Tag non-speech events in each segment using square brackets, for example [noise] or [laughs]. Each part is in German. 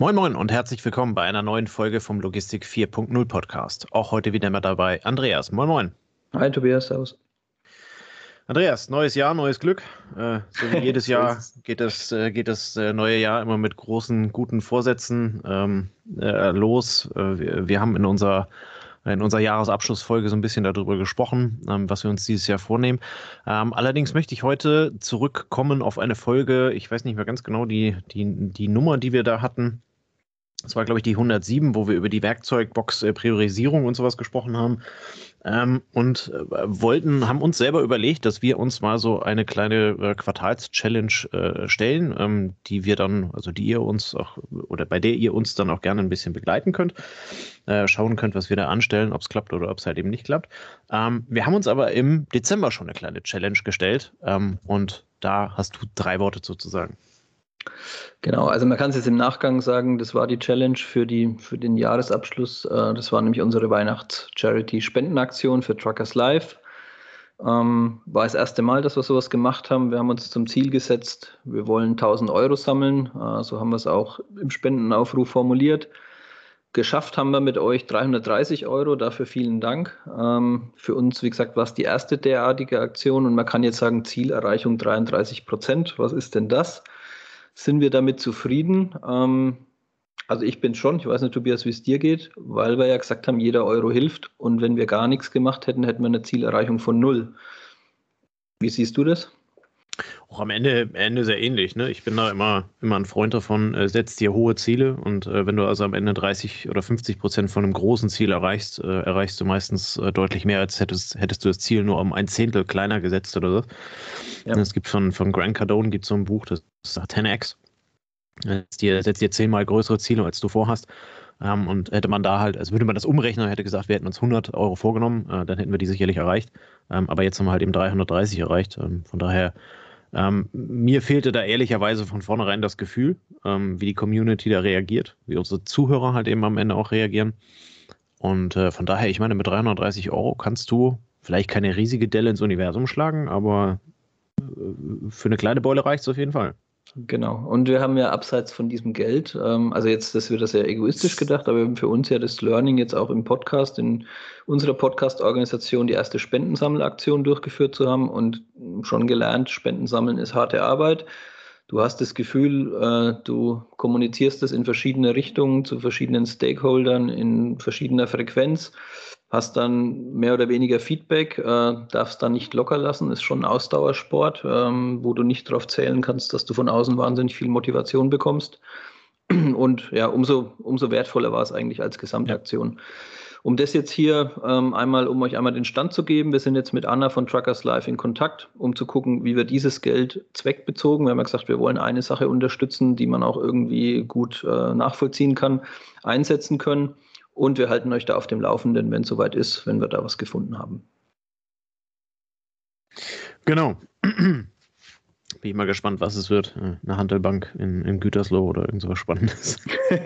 Moin Moin und herzlich willkommen bei einer neuen Folge vom Logistik 4.0 Podcast. Auch heute wieder mit dabei Andreas. Moin Moin. Hi Tobias, servus. Andreas, neues Jahr, neues Glück. Äh, so wie [laughs] jedes Jahr geht das, äh, geht das äh, neue Jahr immer mit großen, guten Vorsätzen ähm, äh, los. Äh, wir, wir, haben in unserer in unserer Jahresabschlussfolge so ein bisschen darüber gesprochen, ähm, was wir uns dieses Jahr vornehmen. Ähm, allerdings möchte ich heute zurückkommen auf eine Folge, ich weiß nicht mehr ganz genau die, die, die Nummer, die wir da hatten. Das war, glaube ich, die 107, wo wir über die Werkzeugbox-Priorisierung und sowas gesprochen haben. Ähm, und äh, wollten, haben uns selber überlegt, dass wir uns mal so eine kleine äh, Quartals-Challenge äh, stellen, ähm, die wir dann, also die ihr uns auch, oder bei der ihr uns dann auch gerne ein bisschen begleiten könnt, äh, schauen könnt, was wir da anstellen, ob es klappt oder ob es halt eben nicht klappt. Ähm, wir haben uns aber im Dezember schon eine kleine Challenge gestellt ähm, und da hast du drei Worte sozusagen. Genau, also man kann es jetzt im Nachgang sagen, das war die Challenge für, die, für den Jahresabschluss. Äh, das war nämlich unsere Weihnachts-Charity-Spendenaktion für Truckers Live. Ähm, war das erste Mal, dass wir sowas gemacht haben. Wir haben uns zum Ziel gesetzt, wir wollen 1000 Euro sammeln. Äh, so haben wir es auch im Spendenaufruf formuliert. Geschafft haben wir mit euch 330 Euro, dafür vielen Dank. Ähm, für uns, wie gesagt, war es die erste derartige Aktion und man kann jetzt sagen, Zielerreichung 33 Prozent. Was ist denn das? Sind wir damit zufrieden? Ähm, also ich bin schon, ich weiß nicht, Tobias, wie es dir geht, weil wir ja gesagt haben, jeder Euro hilft und wenn wir gar nichts gemacht hätten, hätten wir eine Zielerreichung von null. Wie siehst du das? Auch am Ende, Ende sehr ähnlich. Ne? Ich bin da immer, immer ein Freund davon, äh, setzt dir hohe Ziele und äh, wenn du also am Ende 30 oder 50 Prozent von einem großen Ziel erreichst, äh, erreichst du meistens äh, deutlich mehr, als hättest, hättest du das Ziel nur um ein Zehntel kleiner gesetzt oder so. Ja. Es gibt von, von Grant Cardone gibt so ein Buch, das ist 10x. Setzt dir, setzt dir zehnmal größere Ziele, als du vorhast. Ähm, und hätte man da halt, also würde man das umrechnen, hätte gesagt, wir hätten uns 100 Euro vorgenommen, äh, dann hätten wir die sicherlich erreicht. Ähm, aber jetzt haben wir halt eben 330 erreicht. Ähm, von daher ähm, mir fehlte da ehrlicherweise von vornherein das Gefühl, ähm, wie die Community da reagiert, wie unsere Zuhörer halt eben am Ende auch reagieren. Und äh, von daher, ich meine, mit 330 Euro kannst du vielleicht keine riesige Delle ins Universum schlagen, aber äh, für eine kleine Beule reicht es auf jeden Fall. Genau. Und wir haben ja abseits von diesem Geld, ähm, also jetzt, das wird das ja egoistisch gedacht, aber wir haben für uns ja das Learning jetzt auch im Podcast, in unserer Podcast-Organisation die erste Spendensammelaktion durchgeführt zu haben und schon gelernt, Spendensammeln ist harte Arbeit. Du hast das Gefühl, äh, du kommunizierst das in verschiedene Richtungen zu verschiedenen Stakeholdern in verschiedener Frequenz hast dann mehr oder weniger Feedback, äh, darfst dann nicht locker lassen, ist schon ein Ausdauersport, ähm, wo du nicht darauf zählen kannst, dass du von außen wahnsinnig viel Motivation bekommst. [clears throat] Und ja, umso, umso wertvoller war es eigentlich als Gesamtaktion. Um das jetzt hier ähm, einmal, um euch einmal den Stand zu geben, wir sind jetzt mit Anna von Truckers Live in Kontakt, um zu gucken, wie wir dieses Geld zweckbezogen, wir haben ja gesagt, wir wollen eine Sache unterstützen, die man auch irgendwie gut äh, nachvollziehen kann, einsetzen können. Und wir halten euch da auf dem Laufenden, wenn es soweit ist, wenn wir da was gefunden haben. Genau. [clears throat] Bin ich mal gespannt, was es wird. Äh, eine Handelbank in, in Gütersloh oder irgend sowas Spannendes. [laughs]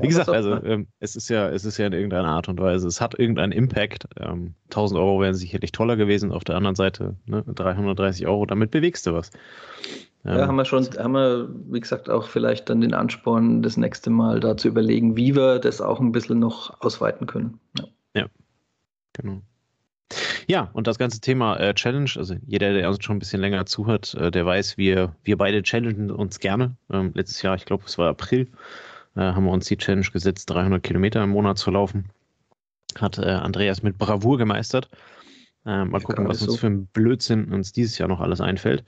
Wie gesagt, also ähm, es ist ja, es ist ja in irgendeiner Art und Weise, es hat irgendeinen Impact. Ähm, 1000 Euro wären sicherlich toller gewesen. Auf der anderen Seite ne, 330 Euro, damit bewegst du was. Ja, ja, haben wir schon, haben wir, wie gesagt, auch vielleicht dann den Ansporn, das nächste Mal da zu überlegen, wie wir das auch ein bisschen noch ausweiten können. Ja, ja genau. Ja, und das ganze Thema äh, Challenge, also jeder, der uns schon ein bisschen länger zuhört, äh, der weiß, wir, wir beide challengen uns gerne. Ähm, letztes Jahr, ich glaube, es war April, äh, haben wir uns die Challenge gesetzt, 300 Kilometer im Monat zu laufen. Hat äh, Andreas mit Bravour gemeistert. Äh, mal gucken, was uns so. für ein Blödsinn uns dieses Jahr noch alles einfällt.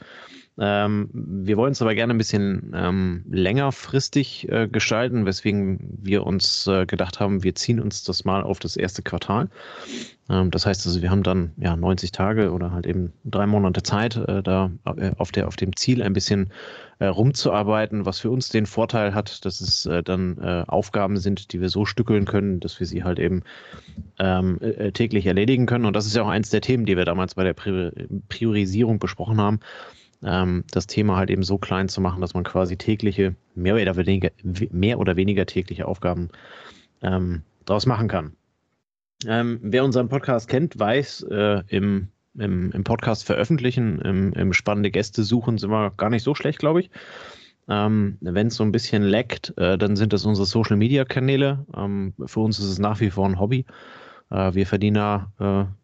Ähm, wir wollen es aber gerne ein bisschen ähm, längerfristig äh, gestalten, weswegen wir uns äh, gedacht haben, wir ziehen uns das mal auf das erste Quartal. Ähm, das heißt also, wir haben dann ja 90 Tage oder halt eben drei Monate Zeit, äh, da äh, auf, der, auf dem Ziel ein bisschen äh, rumzuarbeiten, was für uns den Vorteil hat, dass es äh, dann Aufgaben sind, die wir so stückeln können, dass wir sie halt eben ähm, täglich erledigen können. Und das ist ja auch eins der Themen, die wir damals bei der Priorisierung besprochen haben ähm, das Thema halt eben so klein zu machen, dass man quasi tägliche, mehr oder weniger, mehr oder weniger tägliche Aufgaben ähm, daraus machen kann. Ähm, wer unseren Podcast kennt, weiß, äh, im, im, im, Podcast veröffentlichen, im, im spannende Gäste suchen, sind wir gar nicht so schlecht, glaube ich. Ähm, Wenn es so ein bisschen leckt, äh, dann sind das unsere Social Media Kanäle. Ähm, für uns ist es nach wie vor ein Hobby. Äh, wir verdienen da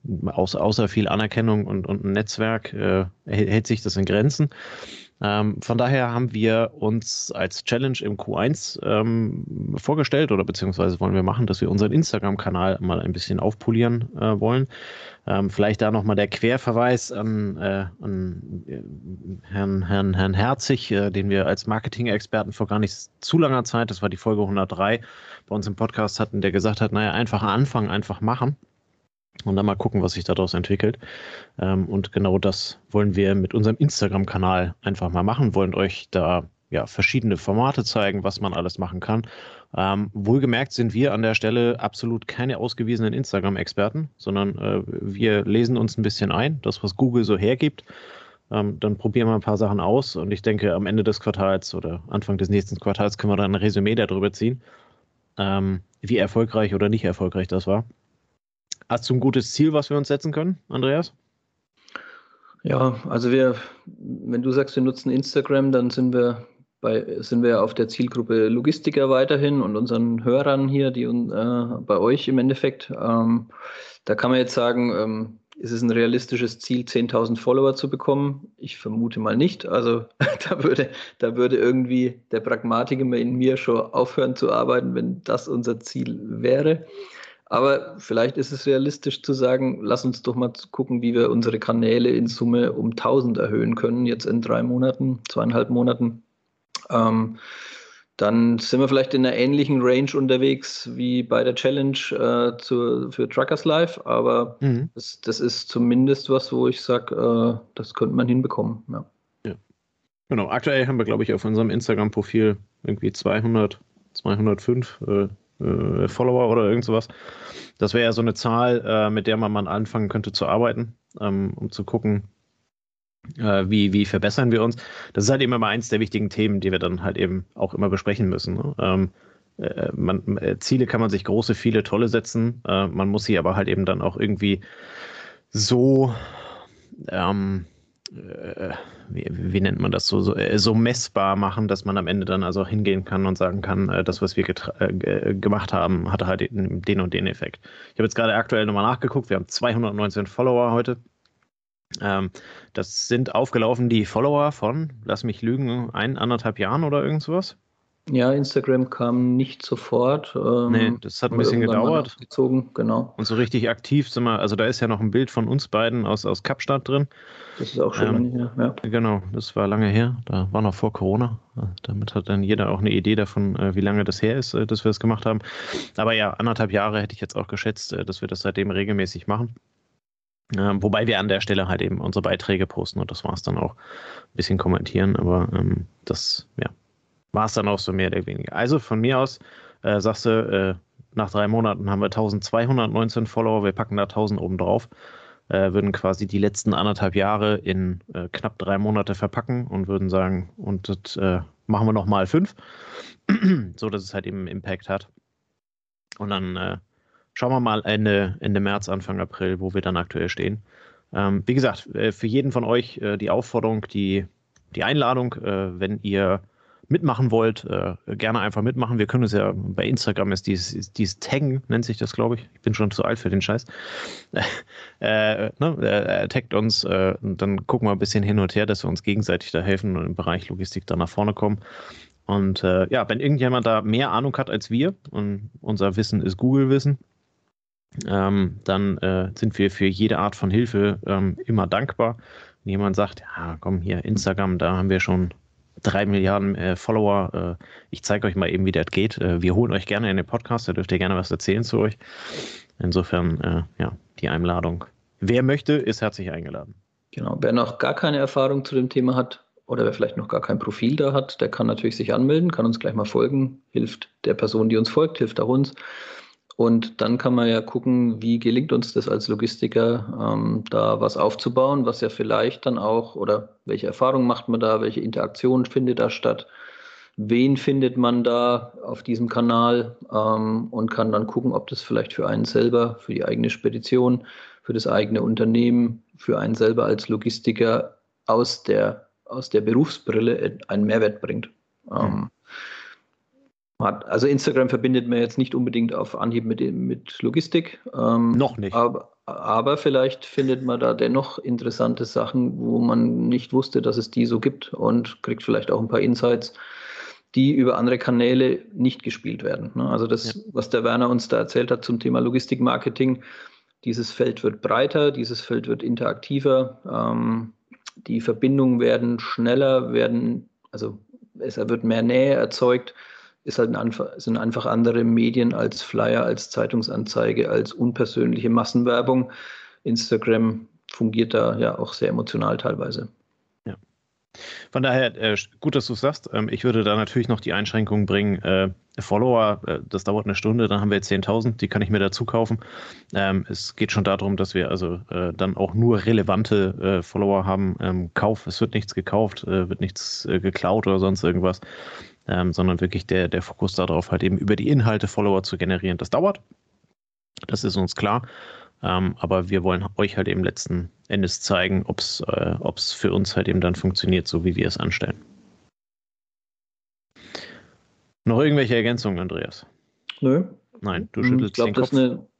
äh, außer, außer, viel Anerkennung und, und ein Netzwerk, äh, hält sich das in Grenzen. Ähm, von daher haben wir uns als Challenge im Q1 ähm, vorgestellt oder beziehungsweise wollen wir machen, dass wir unseren Instagram-Kanal mal ein bisschen aufpolieren äh, wollen. Ähm, vielleicht da nochmal der Querverweis an, äh, an äh, Herrn, Herrn, Herrn Herzig, äh, den wir als Marketing-Experten vor gar nicht zu langer Zeit, das war die Folge 103, bei uns im Podcast hatten, der gesagt hat, naja, einfach anfangen, einfach machen und dann mal gucken, was sich daraus entwickelt. Ähm, und genau das wollen wir mit unserem Instagram-Kanal einfach mal machen, wollen euch da ja, verschiedene Formate zeigen, was man alles machen kann. Ähm, wohlgemerkt sind wir an der Stelle absolut keine ausgewiesenen Instagram-Experten, sondern äh, wir lesen uns ein bisschen ein, das, was Google so hergibt. Ähm, dann probieren wir ein paar Sachen aus und ich denke, am Ende des Quartals oder Anfang des nächsten Quartals können wir dann ein Resümee darüber ziehen, ähm, wie erfolgreich oder nicht erfolgreich das war. Hast du ein gutes Ziel, was wir uns setzen können, Andreas? Ja, also wir, wenn du sagst, wir nutzen Instagram, dann sind wir bei, sind wir auf der Zielgruppe Logistiker weiterhin und unseren Hörern hier, die äh, bei euch im Endeffekt. Ähm, da kann man jetzt sagen, ähm, ist es ein realistisches Ziel, 10.000 Follower zu bekommen? Ich vermute mal nicht. Also [laughs] da würde, da würde irgendwie der Pragmatiker in mir schon aufhören zu arbeiten, wenn das unser Ziel wäre. Aber vielleicht ist es realistisch zu sagen, lass uns doch mal gucken, wie wir unsere Kanäle in Summe um 1000 erhöhen können, jetzt in drei Monaten, zweieinhalb Monaten. Ähm, dann sind wir vielleicht in einer ähnlichen Range unterwegs wie bei der Challenge äh, zu, für Truckers Live, aber mhm. das, das, ist zumindest was, wo ich sage, äh, das könnte man hinbekommen. Ja. ja. Genau, aktuell haben wir, glaube ich, auf unserem Instagram-Profil irgendwie 200, 205 äh, äh, Follower oder irgend sowas. Das wäre ja so eine Zahl, äh, mit der man mal anfangen könnte zu arbeiten, ähm, um zu gucken, äh, wie, wie verbessern wir uns. Das ist halt immer mal eins der wichtigen Themen, die wir dann halt eben auch immer besprechen müssen. Ne? Ähm, äh, man, äh, Ziele kann man sich große, viele, tolle setzen. Äh, man muss sie aber halt eben dann auch irgendwie so ähm, äh, wie, wie, nennt man das so, so, äh, so, messbar machen, dass man am Ende dann also hingehen kann und sagen kann, äh, das, was wir äh, gemacht haben, hatte halt den, den und den Effekt. Ich habe jetzt gerade aktuell nochmal nachgeguckt, wir haben 219 Follower heute. Ähm, das sind aufgelaufen die Follower von, lass mich lügen, ein, anderthalb Jahren oder irgend sowas. Ja, Instagram kam nicht sofort. Ähm, nee, das hat ein bisschen gedauert. Gezogen, genau. Und so richtig aktiv sind wir, also da ist ja noch ein Bild von uns beiden aus, aus Kapstadt drin. Das ist auch schon ähm, lange her, ja. Genau, das war lange her. Da war noch vor Corona. Damit hat dann jeder auch eine Idee davon, äh, wie lange das her ist, äh, dass wir es gemacht haben. Aber ja, anderthalb Jahre hätte ich jetzt auch geschätzt, äh, dass wir das seitdem regelmäßig machen. Ähm, wobei wir an der Stelle halt eben unsere Beiträge posten und das war es dann auch. Ein bisschen kommentieren, aber ähm, das, ja, war es dann auch so mehr oder weniger. Also von mir aus äh, sagst du, äh, nach drei Monaten haben wir 1219 Follower, wir packen da 1000 oben drauf, äh, würden quasi die letzten anderthalb Jahre in äh, knapp drei Monate verpacken und würden sagen, und das äh, machen wir nochmal fünf, [clears throat] so dass es halt eben Impact hat. Und dann äh, schauen wir mal Ende, Ende März, Anfang April, wo wir dann aktuell stehen. Ähm, wie gesagt, für jeden von euch die Aufforderung, die, die Einladung, wenn ihr mitmachen wollt, äh, gerne einfach mitmachen. Wir können es ja bei Instagram ist dieses, dieses Taggen, nennt sich das, glaube ich. Ich bin schon zu alt für den Scheiß. [laughs] äh, ne, äh, taggt uns äh, und dann gucken wir ein bisschen hin und her, dass wir uns gegenseitig da helfen und im Bereich Logistik da nach vorne kommen. Und äh, ja, wenn irgendjemand da mehr Ahnung hat als wir und unser Wissen ist Google-Wissen, ähm, dann äh, sind wir für jede Art von Hilfe ähm, immer dankbar. Wenn jemand sagt, ja, komm hier, Instagram, da haben wir schon drei Milliarden äh, Follower. Äh, ich zeige euch mal eben, wie das geht. Äh, wir holen euch gerne in den Podcast, da dürft ihr gerne was erzählen zu euch. Insofern, äh, ja, die Einladung. Wer möchte, ist herzlich eingeladen. Genau, wer noch gar keine Erfahrung zu dem Thema hat oder wer vielleicht noch gar kein Profil da hat, der kann natürlich sich anmelden, kann uns gleich mal folgen, hilft der Person, die uns folgt, hilft auch uns. Und dann kann man ja gucken, wie gelingt uns das als Logistiker, ähm, da was aufzubauen, was ja vielleicht dann auch, oder welche Erfahrungen macht man da, welche Interaktion findet da statt, wen findet man da auf diesem Kanal ähm, und kann dann gucken, ob das vielleicht für einen selber, für die eigene Spedition, für das eigene Unternehmen, für einen selber als Logistiker aus der, aus der Berufsbrille einen Mehrwert bringt. Mhm. Hat, also Instagram verbindet man jetzt nicht unbedingt auf Anhieb mit, mit Logistik. Ähm, Noch nicht. Aber, aber vielleicht findet man da dennoch interessante Sachen, wo man nicht wusste, dass es die so gibt und kriegt vielleicht auch ein paar Insights, die über andere Kanäle nicht gespielt werden. Ne? Also das, ja. was der Werner uns da erzählt hat zum Thema Logistikmarketing, dieses Feld wird breiter, dieses Feld wird interaktiver, ähm, die Verbindungen werden schneller, werden, also es wird mehr Nähe erzeugt, ist halt ein, sind einfach andere Medien als Flyer, als Zeitungsanzeige, als unpersönliche Massenwerbung. Instagram fungiert da ja auch sehr emotional teilweise. Von daher, äh, gut, dass du es sagst. Ähm, ich würde da natürlich noch die Einschränkung bringen, äh, Follower, äh, das dauert eine Stunde, dann haben wir 10.000, die kann ich mir dazu kaufen. Ähm, es geht schon darum, dass wir also äh, dann auch nur relevante äh, Follower haben. Ähm, Kauf, es wird nichts gekauft, äh, wird nichts geklaut oder sonst irgendwas, ähm, sondern wirklich der, der Fokus darauf, halt eben über die Inhalte Follower zu generieren. Das dauert. Das ist uns klar. Ähm, aber wir wollen euch halt eben letzten Endes zeigen, ob es äh, für uns halt eben dann funktioniert, so wie wir es anstellen. Noch irgendwelche Ergänzungen, Andreas? Nö. Nein, du schüttelst ich glaub, den Kopf.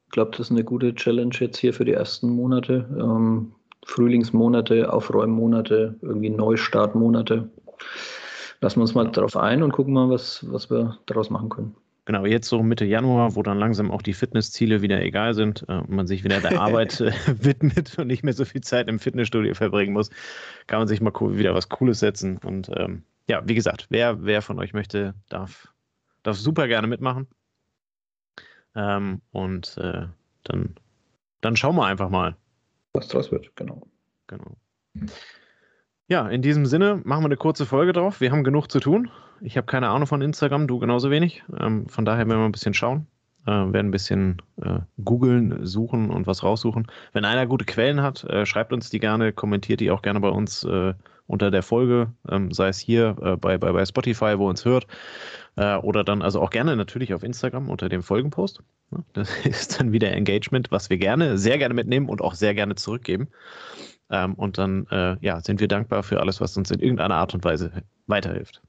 Ich glaube, das ist eine gute Challenge jetzt hier für die ersten Monate. Ähm, Frühlingsmonate, Aufräummonate, irgendwie Neustartmonate. Lassen wir uns mal darauf ein und gucken mal, was, was wir daraus machen können. Genau, jetzt so Mitte Januar, wo dann langsam auch die Fitnessziele wieder egal sind äh, und man sich wieder der [laughs] Arbeit äh, [laughs] widmet und nicht mehr so viel Zeit im Fitnessstudio verbringen muss, kann man sich mal wieder was Cooles setzen. Und ähm, ja, wie gesagt, wer, wer von euch möchte, darf, darf super gerne mitmachen. Ähm, und äh, dann, dann schauen wir einfach mal. Was draus wird, genau. Genau. Ja, in diesem Sinne machen wir eine kurze Folge drauf. Wir haben genug zu tun. Ich habe keine Ahnung von Instagram, du genauso wenig. Ähm, von daher werden wir ein bisschen schauen, äh, werden ein bisschen äh, googeln, suchen und was raussuchen. Wenn einer gute Quellen hat, äh, schreibt uns die gerne, kommentiert die auch gerne bei uns äh, unter der Folge, ähm, sei es hier äh, bei, bei, bei Spotify, wo uns hört, äh, oder dann also auch gerne natürlich auf Instagram unter dem Folgenpost. Das [laughs] ist dann wieder Engagement, was wir gerne, sehr gerne mitnehmen und auch sehr gerne zurückgeben. Ähm, und dann äh, ja, sind wir dankbar für alles, was uns in irgendeiner Art und Weise weiterhilft.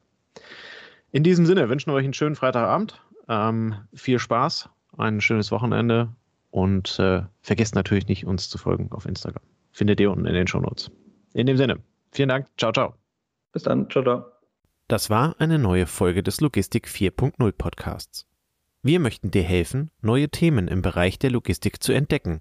In diesem Sinne wünschen wir euch einen schönen Freitagabend, ähm, viel Spaß, ein schönes Wochenende und äh, vergesst natürlich nicht, uns zu folgen auf Instagram. Findet ihr unten in den Shownotes. In dem Sinne, vielen Dank, ciao, ciao. Bis dann, ciao, ciao. Das war eine neue Folge des Logistik 4.0 Podcasts. Wir möchten dir helfen, neue Themen im Bereich der Logistik zu entdecken